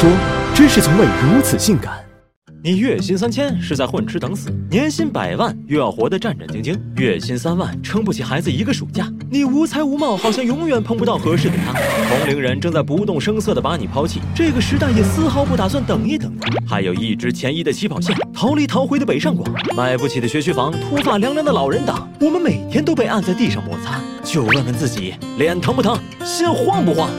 说，真是从未如此性感。你月薪三千是在混吃等死，年薪百万又要活得战战兢兢，月薪三万撑不起孩子一个暑假，你无才无貌，好像永远碰不到合适的他。同龄人正在不动声色地把你抛弃，这个时代也丝毫不打算等一等。还有一直前移的起跑线，逃离逃回的北上广，买不起的学区房，秃发凉凉的老人党，我们每天都被按在地上摩擦，就问问自己，脸疼不疼，心慌不慌？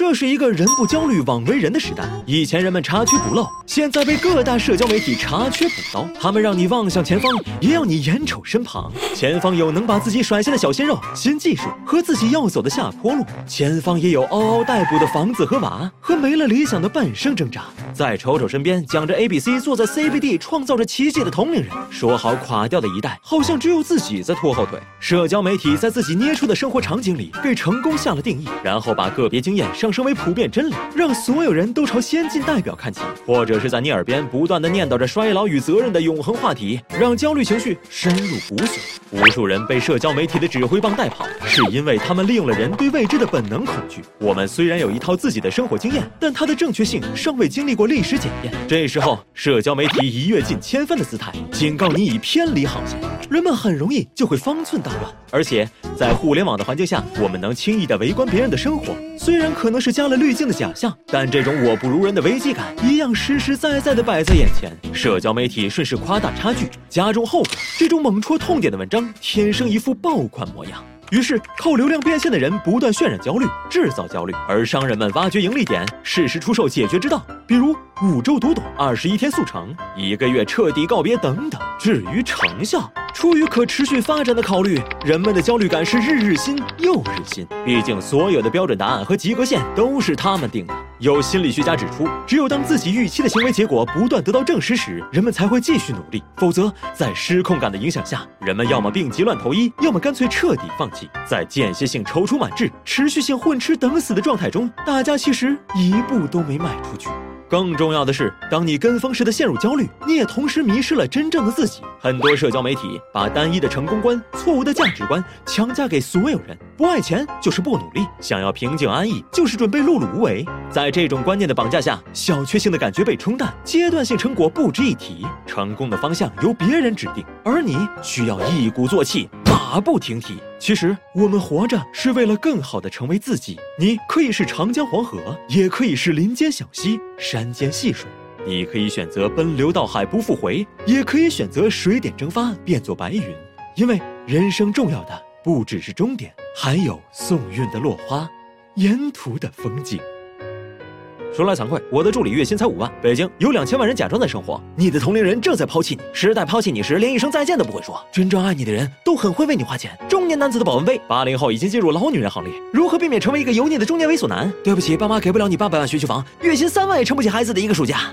这是一个人不焦虑枉为人的时代。以前人们查缺补漏，现在被各大社交媒体查缺补刀。他们让你望向前方，也要你眼瞅身旁。前方有能把自己甩下的小鲜肉、新技术和自己要走的下坡路，前方也有嗷嗷待哺的房子和娃和没了理想的半生挣扎。再瞅瞅身边讲着 A B C、坐在 CBD 创造着奇迹的同龄人，说好垮掉的一代，好像只有自己在拖后腿。社交媒体在自己捏出的生活场景里给成功下了定义，然后把个别经验上。升为普遍真理，让所有人都朝先进代表看齐，或者是在你耳边不断的念叨着衰老与责任的永恒话题，让焦虑情绪深入骨髓。无数人被社交媒体的指挥棒带跑，是因为他们利用了人对未知的本能恐惧。我们虽然有一套自己的生活经验，但它的正确性尚未经历过历史检验。这时候，社交媒体一跃近千分的姿态，警告你已偏离航线，人们很容易就会方寸大乱。而且，在互联网的环境下，我们能轻易的围观别人的生活，虽然可能。是加了滤镜的假象，但这种我不如人的危机感一样实实在在的摆在眼前。社交媒体顺势夸大差距，加重后果，这种猛戳痛点的文章，天生一副爆款模样。于是，靠流量变现的人不断渲染焦虑，制造焦虑；而商人们挖掘盈利点，适时出售解决之道，比如五周读懂、二十一天速成、一个月彻底告别等等。至于成效，出于可持续发展的考虑，人们的焦虑感是日日新又日新。毕竟，所有的标准答案和及格线都是他们定的。有心理学家指出，只有当自己预期的行为结果不断得到证实时，人们才会继续努力。否则，在失控感的影响下，人们要么病急乱投医，要么干脆彻底放弃。在间歇性踌躇满志、持续性混吃等死的状态中，大家其实一步都没迈出去。更重要的是，当你跟风似的陷入焦虑，你也同时迷失了真正的自己。很多社交媒体把单一的成功观、错误的价值观强加给所有人：不爱钱就是不努力，想要平静安逸就是准备碌碌无为。在这种观念的绑架下，小确幸的感觉被冲淡，阶段性成果不值一提，成功的方向由别人指定，而你需要一鼓作气。马不停蹄。其实我们活着是为了更好的成为自己。你可以是长江黄河，也可以是林间小溪、山间细水。你可以选择奔流到海不复回，也可以选择水点蒸发变作白云。因为人生重要的不只是终点，还有送运的落花，沿途的风景。说来惭愧，我的助理月薪才五万，北京有两千万人假装在生活。你的同龄人正在抛弃你，时代抛弃你时，连一声再见都不会说。真正爱你的人都很会为你花钱。中年男子的保温杯，八零后已经进入老女人行列。如何避免成为一个油腻的中年猥琐男？对不起，爸妈给不了你八百万学区房，月薪三万也撑不起孩子的一个暑假。